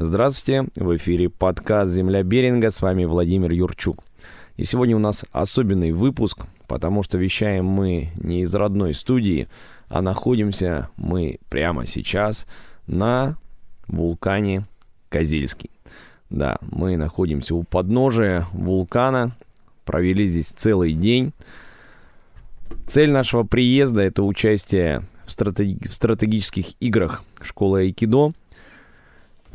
Здравствуйте, в эфире подкаст «Земля Беринга», с вами Владимир Юрчук. И сегодня у нас особенный выпуск, потому что вещаем мы не из родной студии, а находимся мы прямо сейчас на вулкане Козельский. Да, мы находимся у подножия вулкана, провели здесь целый день. Цель нашего приезда – это участие в, стратеги- в стратегических играх школы Айкидо.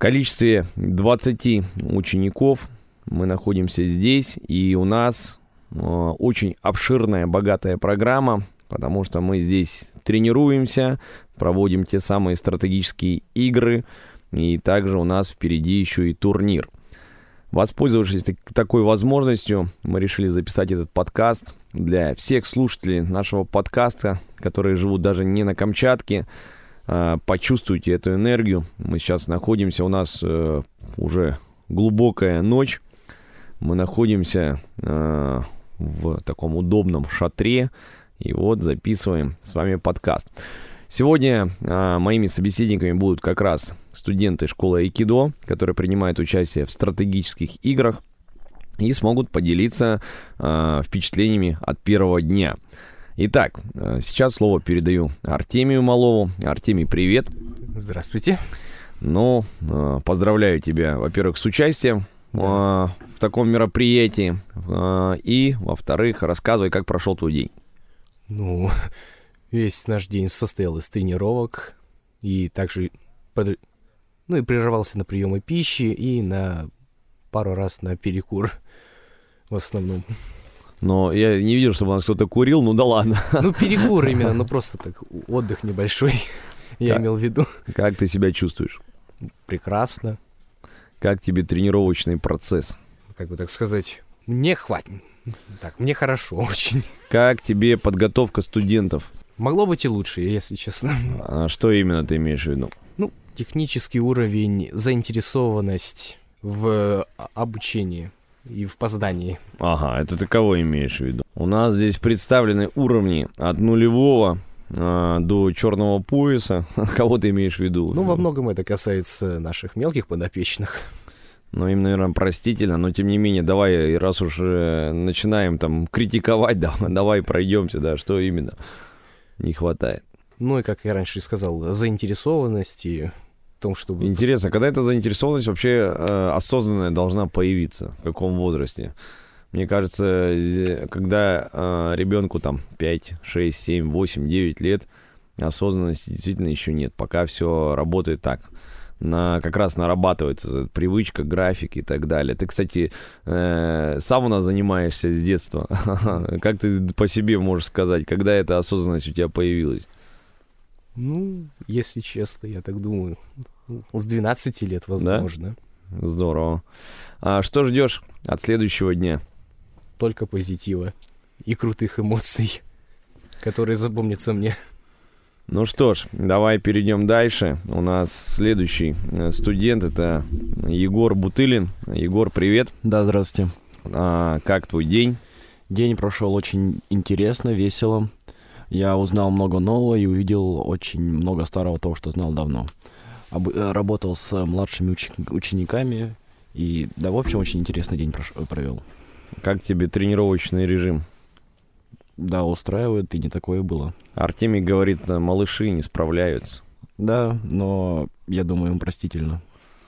Количестве 20 учеников мы находимся здесь, и у нас э, очень обширная, богатая программа, потому что мы здесь тренируемся, проводим те самые стратегические игры, и также у нас впереди еще и турнир – Воспользовавшись такой возможностью, мы решили записать этот подкаст для всех слушателей нашего подкаста, которые живут даже не на Камчатке. А, почувствуйте эту энергию. Мы сейчас находимся, у нас э, уже глубокая ночь. Мы находимся э, в таком удобном шатре. И вот записываем с вами подкаст. Сегодня а, моими собеседниками будут как раз студенты школы Айкидо, которые принимают участие в стратегических играх и смогут поделиться а, впечатлениями от первого дня. Итак, а, сейчас слово передаю Артемию Малову. Артемий, привет. Здравствуйте. Ну, а, поздравляю тебя, во-первых, с участием да. в таком мероприятии. И, во-вторых, рассказывай, как прошел твой день. Ну, Весь наш день состоял из тренировок и также под... ну и прерывался на приемы пищи и на пару раз на перекур в основном. Но я не видел, чтобы у нас кто-то курил, ну да ладно. Ну, перекур именно, ну просто так, отдых небольшой, я имел в виду. Как ты себя чувствуешь? Прекрасно. Как тебе тренировочный процесс? Как бы так сказать, мне хватит. Так, мне хорошо очень. Как тебе подготовка студентов? Могло быть и лучше, если честно. А что именно ты имеешь в виду? Ну, технический уровень, заинтересованность в а, обучении и в поздании. Ага, это ты кого имеешь в виду? У нас здесь представлены уровни от нулевого а, до черного пояса. Кого ты имеешь в виду? Ну, во многом это касается наших мелких подопечных. Ну, им, наверное, простительно, но тем не менее, давай, раз уж э, начинаем там критиковать, да, давай пройдемся, да, что именно не хватает. Ну и, как я раньше и сказал, заинтересованности том, чтобы... Интересно, когда эта заинтересованность вообще э, осознанная должна появиться? В каком возрасте? Мне кажется, когда э, ребенку там 5, 6, 7, 8, 9 лет, осознанности действительно еще нет. Пока все работает так на, как раз нарабатывается привычка, график и так далее. Ты, кстати, э, сам у нас занимаешься с детства. как ты по себе можешь сказать, когда эта осознанность у тебя появилась? Ну, если честно, я так думаю, с 12 лет, возможно. Да? Здорово. А что ждешь от следующего дня? Только позитива и крутых эмоций, которые запомнятся мне. Ну что ж, давай перейдем дальше. У нас следующий э, студент это Егор Бутылин. Егор, привет. Да, здравствуйте. А, как твой день? День прошел очень интересно, весело. Я узнал много нового и увидел очень много старого того, что знал давно. Об, э, работал с младшими уч, учениками и, да, в общем, очень интересный день прош, провел. Как тебе тренировочный режим? Да, устраивает, и не такое было. Артемий говорит, малыши не справляются. Да, но я думаю, им простительно.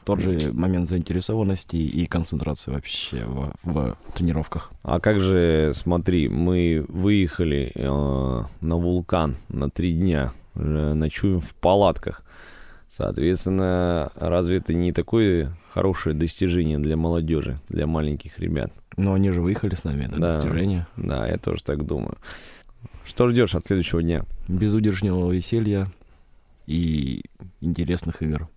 Тот же момент заинтересованности и концентрации вообще в, в тренировках. А как же, смотри, мы выехали э, на вулкан на три дня, э, ночуем в палатках. Соответственно, разве это не такое хорошее достижение для молодежи, для маленьких ребят? Но они же выехали с нами, это да, достижение. Да, я тоже так думаю. Что ждешь от следующего дня? Безудержного веселья и интересных игр.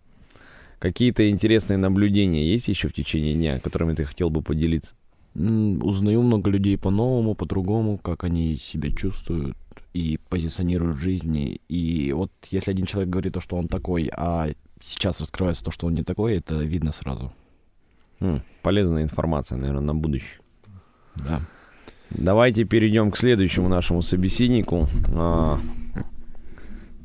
Какие-то интересные наблюдения есть еще в течение дня, которыми ты хотел бы поделиться? Узнаю много людей по-новому, по-другому, как они себя чувствуют и позиционируют в жизни. И вот если один человек говорит то, что он такой, а сейчас раскрывается то, что он не такой, это видно сразу. М, полезная информация, наверное, на будущее. Да. Давайте перейдем к следующему нашему собеседнику.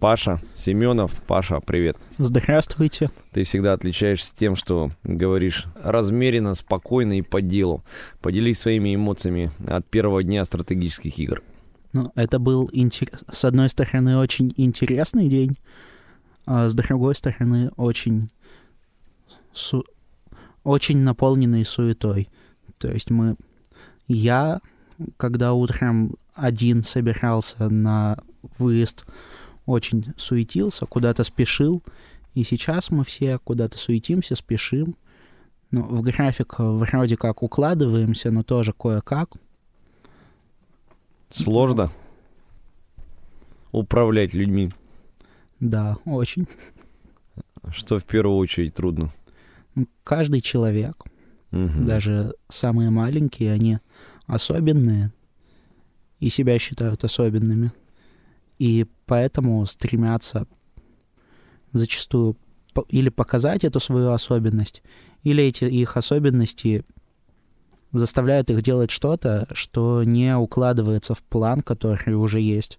Паша Семенов. Паша, привет. Здравствуйте. Ты всегда отличаешься тем, что говоришь размеренно, спокойно и по делу. Поделись своими эмоциями от первого дня стратегических игр. Ну, это был, с одной стороны, очень интересный день, а с другой стороны, очень, су- очень наполненный суетой. То есть мы... Я, когда утром один собирался на выезд, очень суетился, куда-то спешил, и сейчас мы все куда-то суетимся, спешим. Ну, в график вроде как укладываемся, но тоже кое-как. Сложно управлять людьми. Да, очень. Что в первую очередь трудно? Ну, Каждый человек, Мгм. даже самые маленькие, они особенные и себя считают особенными. И поэтому стремятся зачастую или показать эту свою особенность, или эти их особенности заставляют их делать что-то, что не укладывается в план, который уже есть,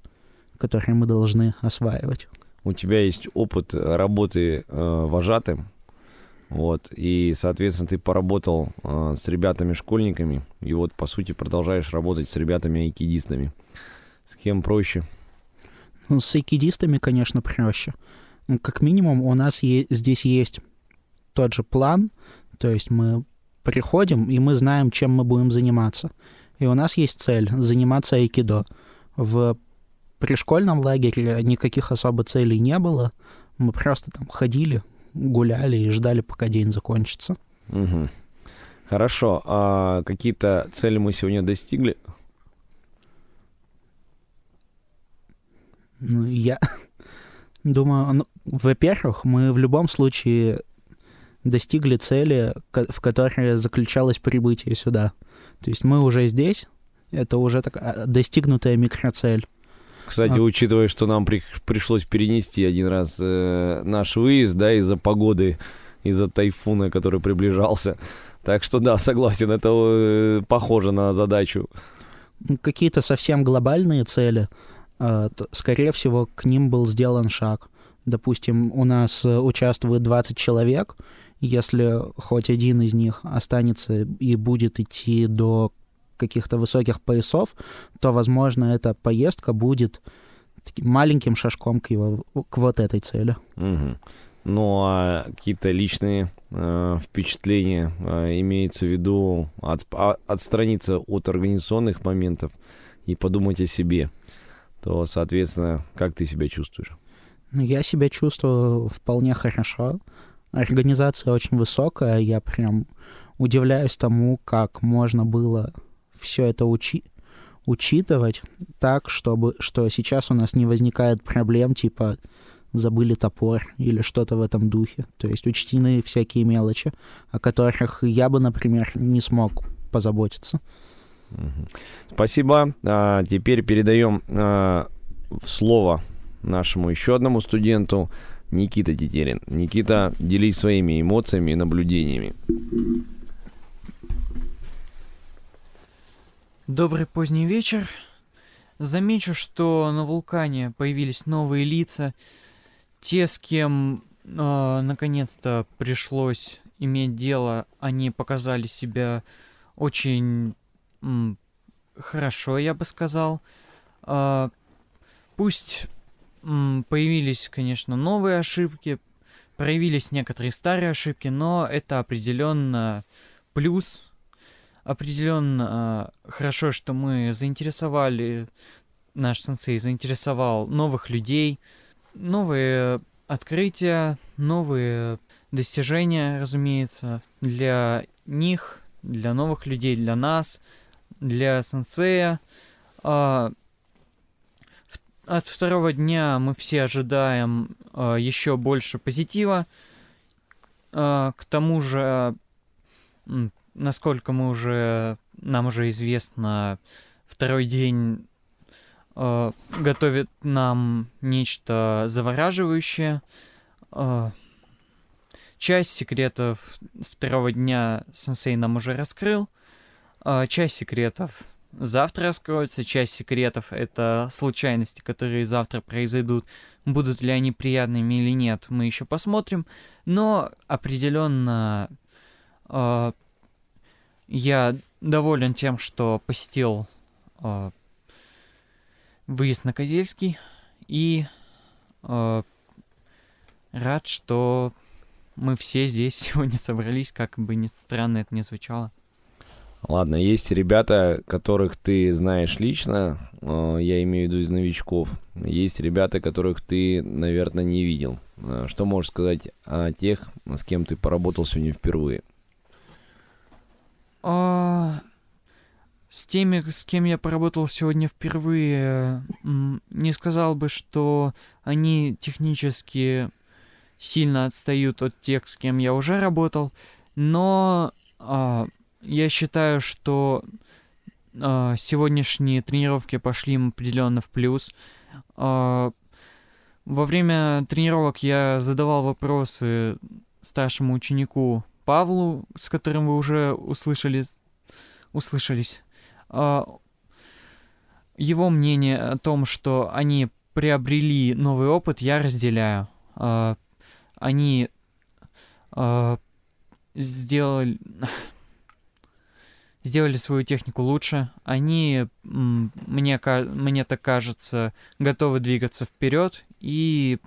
который мы должны осваивать. У тебя есть опыт работы э, вожатым, вот, и, соответственно, ты поработал э, с ребятами-школьниками, и вот, по сути, продолжаешь работать с ребятами-айкидистами. С кем проще? Ну, с айкидистами, конечно, проще. Ну, Как минимум, у нас е- здесь есть тот же план, то есть мы приходим, и мы знаем, чем мы будем заниматься. И у нас есть цель — заниматься айкидо. В пришкольном лагере никаких особо целей не было. Мы просто там ходили, гуляли и ждали, пока день закончится. Мгм. Хорошо, а какие-то цели мы сегодня достигли? Я думаю, ну, во-первых, мы в любом случае достигли цели, в которой заключалось прибытие сюда. То есть мы уже здесь, это уже такая достигнутая микроцель. Кстати, А. учитывая, что нам при- пришлось перенести один раз э, наш выезд, да, из-за погоды, из-за тайфуна, который приближался. Так что да, согласен, это э, похоже на задачу. Ну, Какие-то совсем глобальные цели, скорее всего, к ним был сделан шаг. Допустим, у нас э, участвует 20 человек, если хоть один из них останется и будет идти до каких-то высоких поясов, то, возможно, эта поездка будет маленьким шажком к, его, к вот этой цели. Мгм. Ну а какие-то личные э, впечатления э, имеется в виду от- а- отстраниться от организационных моментов и подумать о себе, то, соответственно, как ты себя чувствуешь? Ну, Я себя чувствую вполне хорошо. Организация очень высокая. Я прям удивляюсь тому, как можно было все это учи- учитывать так, чтобы что сейчас у нас не возникает проблем типа забыли топор или что-то в этом духе. То есть учтены всякие мелочи, о которых я бы, например, не смог позаботиться. Спасибо. А, теперь передаем а, слово нашему еще одному студенту Никита Тетерин. Никита, делись своими эмоциями и наблюдениями. Добрый поздний вечер. Замечу, что на вулкане появились новые лица. Те, с кем э, наконец-то пришлось иметь дело, они показали себя очень хорошо, я бы сказал. А, пусть появились, конечно, новые ошибки, проявились некоторые старые ошибки, но это определенно плюс определенно э, хорошо, что мы заинтересовали, наш сенсей заинтересовал новых людей, новые открытия, новые достижения, разумеется, для них, для новых людей, для нас, для сенсея. А, в- от второго дня мы все ожидаем а, еще больше позитива. А, к тому же, насколько мы уже, нам уже известно, второй день э, готовит нам нечто завораживающее. Э, часть секретов второго дня сенсей нам уже раскрыл. Э, часть секретов завтра раскроется. Часть секретов — это случайности, которые завтра произойдут. Будут ли они приятными или нет, мы еще посмотрим. Но определенно э, я доволен тем, что посетил э, выезд на Козельский. И э, рад, что мы все здесь сегодня собрались, как бы ни странно это ни звучало. Ладно, есть ребята, которых ты знаешь лично, э, я имею в виду из новичков. Есть ребята, которых ты, наверное, не видел. Э, что можешь сказать о тех, с кем ты поработал сегодня впервые? А, с теми, с кем я поработал сегодня впервые, не сказал бы, что они технически сильно отстают от тех, с кем я уже работал, но а, я считаю, что а, сегодняшние тренировки пошли им определенно в плюс. А, во время тренировок я задавал вопросы старшему ученику Павлу, с которым вы уже услышали, услышались. А, его мнение о том, что они приобрели новый опыт, я разделяю. А, они а, сделали сделали свою технику лучше. Они, мне, мне так кажется, готовы двигаться вперед. И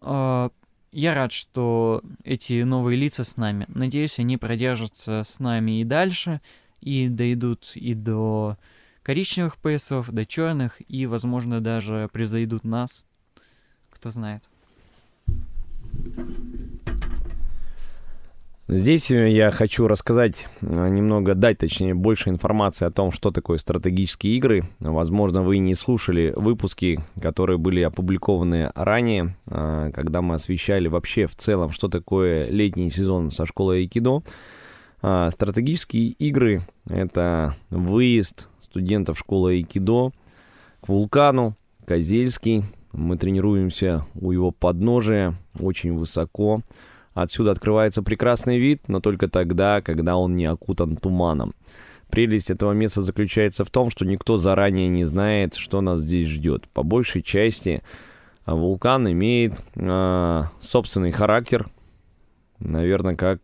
э, я рад, что эти новые лица с нами. Надеюсь, они продержатся с нами и дальше и дойдут и до коричневых поясов, до черных, и, возможно, даже превзойдут нас. Кто знает. Здесь я хочу рассказать а, немного, дать точнее больше информации о том, что такое стратегические игры. Возможно, вы не слушали выпуски, которые были опубликованы ранее, а, когда мы освещали вообще в целом, что такое летний сезон со школой Айкидо. А, стратегические игры — это выезд студентов школы Айкидо к вулкану Козельский. Мы тренируемся у его подножия очень высоко. Отсюда открывается прекрасный вид, но только тогда, когда он не окутан туманом. Прелесть этого места заключается в том, что никто заранее не знает, что нас здесь ждет. По большей части вулкан имеет э, собственный характер, наверное, как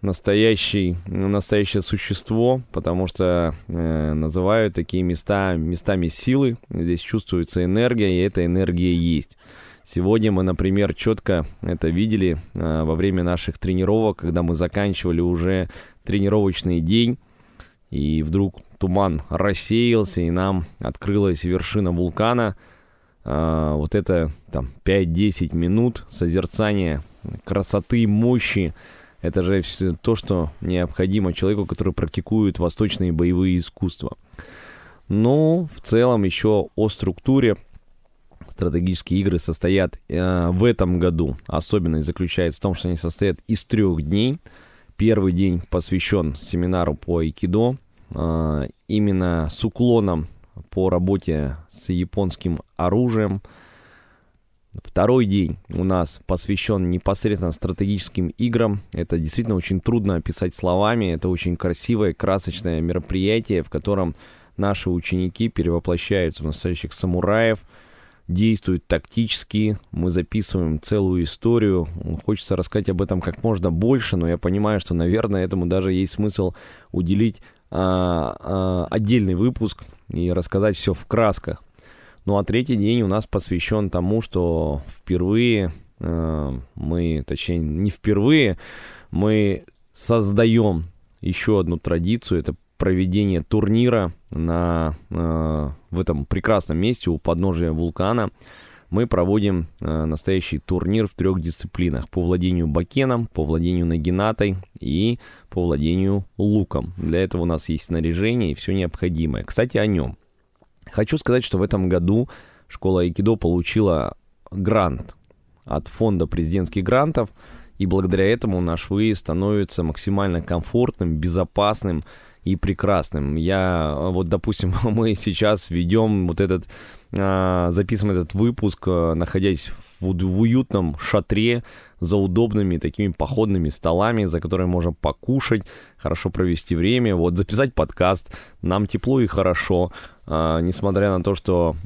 настоящий, настоящее существо, потому что э, называют такие места местами силы. Здесь чувствуется энергия, и эта энергия есть. Сегодня мы, например, четко это видели э, во время наших тренировок, когда мы заканчивали уже тренировочный день, и вдруг туман рассеялся, и нам открылась вершина вулкана. Э, вот это там 5-10 минут созерцания красоты, мощи, это же все то, что необходимо человеку, который практикует восточные боевые искусства. Но в целом еще о структуре стратегические игры состоят э, в этом году. Особенность заключается в том, что они состоят из трех дней. Первый день посвящен семинару по айкидо, э, именно с уклоном по работе с японским оружием – Второй день у нас посвящен непосредственно стратегическим играм. Это действительно очень трудно описать словами. Это очень красивое, красочное мероприятие, в котором наши ученики перевоплощаются в настоящих самураев, действуют тактически. Мы записываем целую историю. Хочется рассказать об этом как можно больше, но я понимаю, что, наверное, этому даже есть смысл уделить а, а, отдельный выпуск и рассказать все в красках. Ну а третий день у нас посвящен тому, что впервые э, мы, точнее не впервые, мы создаем еще одну традицию, это проведение турнира на, э, в этом прекрасном месте у подножия вулкана. Мы проводим э, настоящий турнир в трех дисциплинах. По владению бакеном, по владению нагинатой и по владению луком. Для этого у нас есть снаряжение и все необходимое. Кстати, о нем. Хочу сказать, что в этом году школа Айкидо получила грант от фонда президентских грантов. и благодаря этому наш выезд становится максимально комфортным, безопасным и прекрасным. Я, вот, допустим, мы сейчас ведем вот этот, а, записываем этот выпуск, а, находясь в, в уютном шатре за удобными такими походными столами, за которыми можно покушать, хорошо провести время, вот, записать подкаст, нам тепло и хорошо, а, несмотря на то, что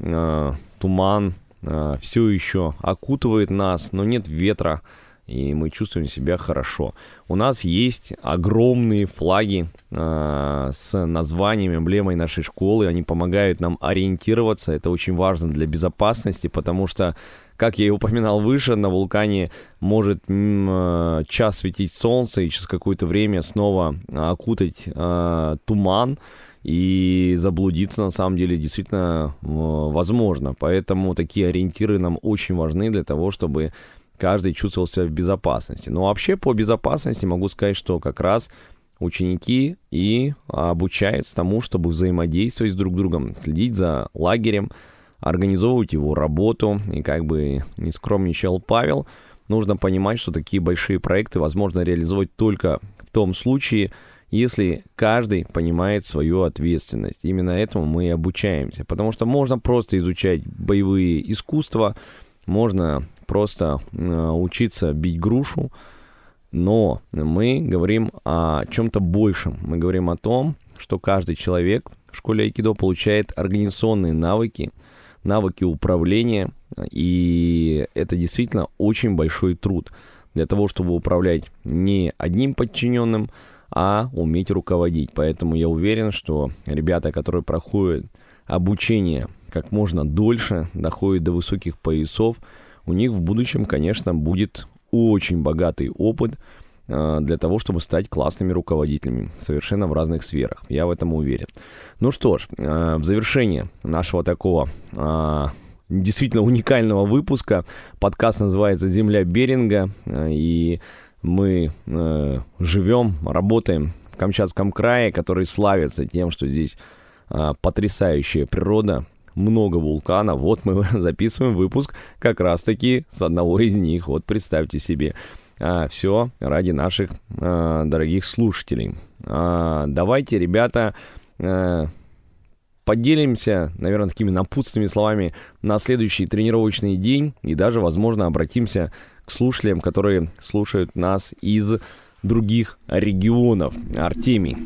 туман все еще окутывает нас, но нет ветра, и мы чувствуем себя хорошо. У нас есть огромные флаги э, с названием, эмблемой нашей школы, они помогают нам ориентироваться, это очень важно для безопасности, потому что как я и упоминал выше, на вулкане может м, час светить солнце и через какое-то время снова окутать э, туман, и заблудиться на самом деле действительно возможно. Поэтому такие ориентиры нам очень важны для того, чтобы каждый чувствовал себя в безопасности. Но вообще по безопасности могу сказать, что как раз ученики и обучаются тому, чтобы взаимодействовать с друг другом, следить за лагерем, организовывать его работу. И как бы не скромничал Павел, нужно понимать, что такие большие проекты возможно реализовать только в том случае, если каждый понимает свою ответственность. Именно этому мы и обучаемся. Потому что можно просто изучать боевые искусства, можно просто э, учиться бить грушу, но мы говорим о чем-то большем. Мы говорим о том, что каждый человек в школе айкидо получает организационные навыки, навыки управления, и это действительно очень большой труд для того, чтобы управлять не одним подчиненным, а уметь руководить. Поэтому я уверен, что ребята, которые проходят обучение как можно дольше, доходят до высоких поясов, у них в будущем, конечно, будет очень богатый опыт э, для того, чтобы стать классными руководителями совершенно в разных сферах. Я в этом уверен. Ну что ж, э, в завершение нашего такого э, действительно уникального выпуска подкаст называется «Земля Беринга», и мы живем, работаем в Камчатском крае, который славится тем, что здесь потрясающая природа, много вулканов. Вот мы записываем выпуск как раз-таки с одного из них. Вот представьте себе. А, все ради наших а, дорогих слушателей. А, давайте, ребята, а, поделимся, наверное, такими напутственными словами на следующий тренировочный день и даже, возможно, обратимся к слушателям, которые слушают нас из других регионов. Артемий.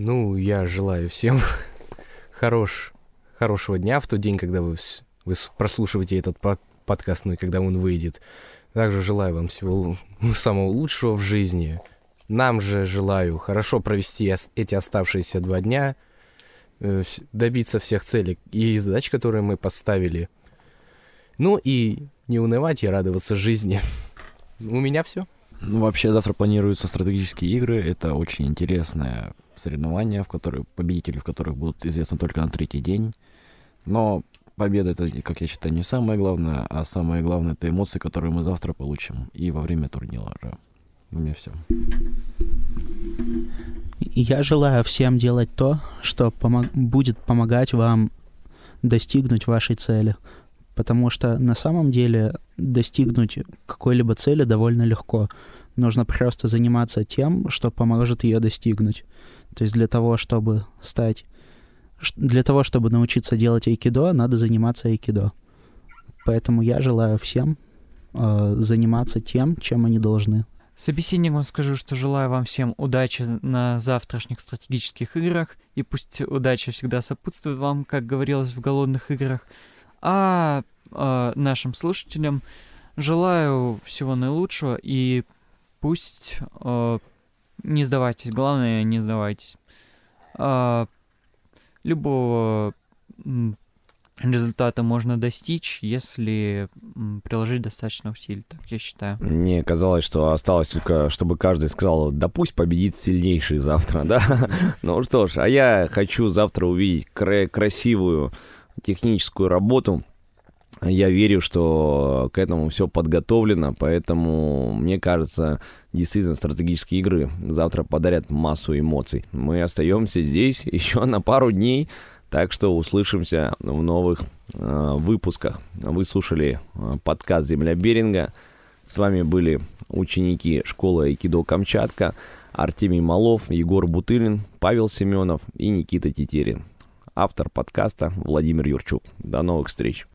Ну, я желаю всем хорош, хорошего дня в тот день, когда вы, вы прослушиваете этот под, подкаст, ну и когда он выйдет. Также желаю вам всего самого лучшего в жизни. Нам же желаю хорошо провести эти оставшиеся два дня, э, добиться всех целей и задач, которые мы поставили. Ну и не унывать и радоваться жизни. У меня все. Ну, вообще, завтра планируются стратегические игры. Это очень интересное соревнования, в которые, победители в которых будут известны только на третий день. Но победа это, как я считаю, не самое главное, а самое главное это эмоции, которые мы завтра получим и во время турнира. У меня все. Я желаю всем делать то, что помог- будет помогать вам достигнуть вашей цели. Потому что на самом деле достигнуть какой-либо цели довольно легко. Нужно просто заниматься тем, что поможет ее достигнуть. То есть для того, чтобы стать... Для того, чтобы научиться делать айкидо, надо заниматься айкидо. Поэтому я желаю всем э, заниматься тем, чем они должны. Собеседникам скажу, что желаю вам всем удачи на завтрашних стратегических играх, и пусть удача всегда сопутствует вам, как говорилось в голодных играх. А э, нашим слушателям желаю всего наилучшего, и пусть э, не сдавайтесь. Главное, не сдавайтесь. А, любого результата можно достичь, если приложить достаточно усилий, так я считаю. Мне казалось, что осталось только, чтобы каждый сказал, да пусть победит сильнейший завтра, да? Ну что ж, а я хочу завтра увидеть кра- красивую техническую работу, я верю, что к этому все подготовлено, поэтому, мне кажется, действительно стратегические игры завтра подарят массу эмоций. Мы остаемся здесь еще на пару дней Так что услышимся в новых э, выпусках. Вы слушали э, подкаст «Земля Беринга». С вами были ученики школы Айкидо Камчатка, Артемий Малов, Егор Бутылин, Павел Семенов и Никита Тетерин. Автор подкаста Владимир Юрчук. До новых встреч.